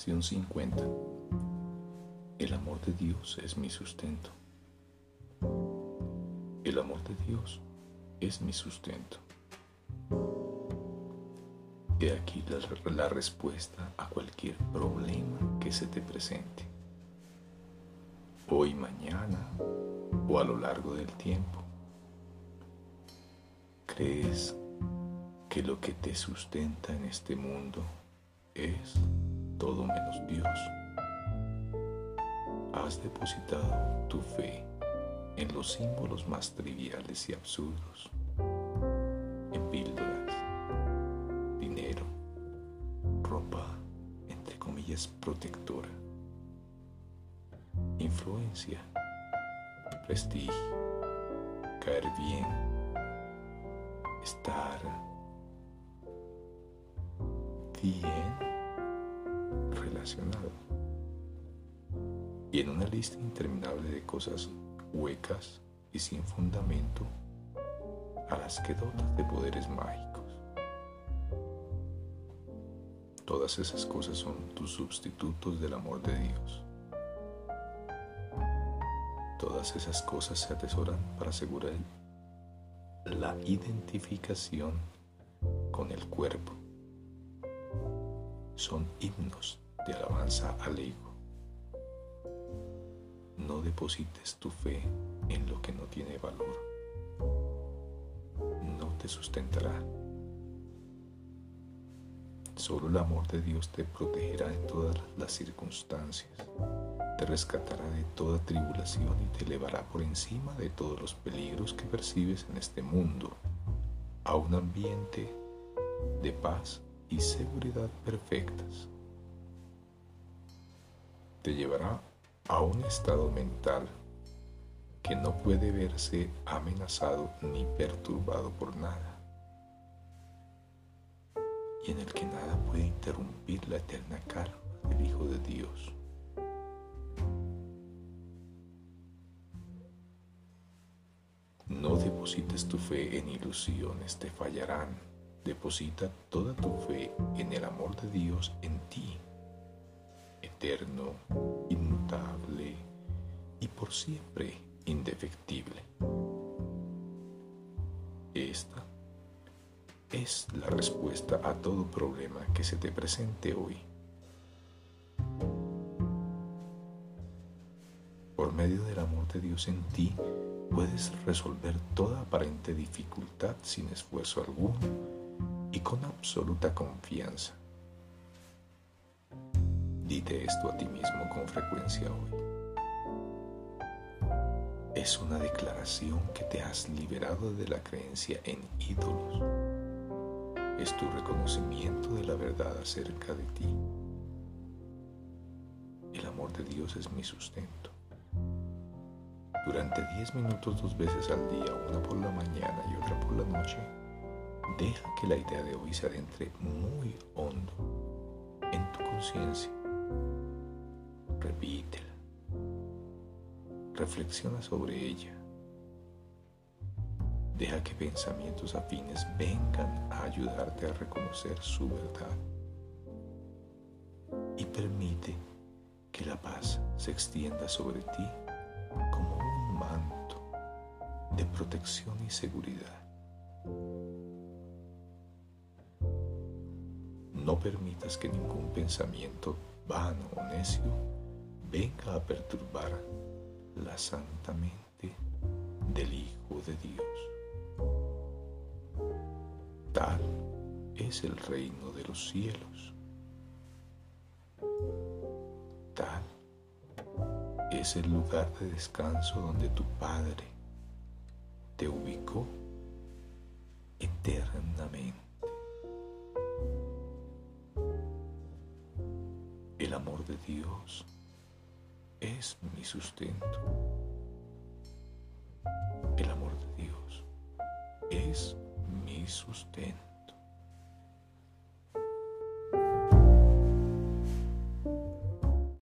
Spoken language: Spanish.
Lección 50. El amor de Dios es mi sustento. El amor de Dios es mi sustento. He aquí la, la, respuesta a cualquier problema que se te presente. Hoy, mañana o a lo largo del tiempo. ¿Crees que lo que te sustenta en este mundo es todo menos Dios? Has depositado tu fe en los símbolos más triviales y absurdos, en píldoras, dinero, ropa, entre comillas, protectora, influencia, prestigio, caer bien, estar bien Y en una lista interminable de cosas huecas y sin fundamento a las que dotas de poderes mágicos. Todas esas cosas son tus sustitutos del amor de Dios. Todas esas cosas se atesoran para asegurar la identificación con el cuerpo. Son himnos de alabanza al ego no deposites tu fe en lo que no tiene valor. No te sustentará. Solo el amor de Dios te protegerá en todas las circunstancias, te rescatará de toda tribulación y te elevará por encima de todos los peligros que percibes en este mundo a un ambiente de paz y seguridad perfectas. Te llevará a un estado mental que no puede verse amenazado ni perturbado por nada, y en el que nada puede interrumpir la eterna calma del Hijo de Dios. No deposites tu fe en ilusiones, te fallarán. Deposita toda tu fe en el amor de Dios eterno, inmutable y por siempre indefectible. Esta es la respuesta a todo problema que se te presente hoy. Por medio del amor de Dios en ti, puedes resolver toda aparente dificultad sin esfuerzo alguno y con absoluta confianza. Dite esto a ti mismo con frecuencia hoy. Es una declaración que te has liberado de la creencia en ídolos. Es tu reconocimiento de la verdad acerca de ti. El amor de Dios es mi sustento. Durante 10 minutos dos veces al día, una por la mañana y otra por la noche, deja que la idea de hoy se adentre muy hondo en tu conciencia repítela. Reflexiona sobre ella. Deja que pensamientos afines vengan a ayudarte a reconocer su verdad. Y permite que la paz se extienda sobre ti como un manto de protección y seguridad. No permitas que ningún pensamiento vano o necio venga a perturbar la santa mente del Hijo de Dios. Tal es el reino de los cielos. Tal es el lugar de descanso donde tu Padre te ubicó eternamente. El amor de Dios es mi sustento. El amor de Dios es mi sustento.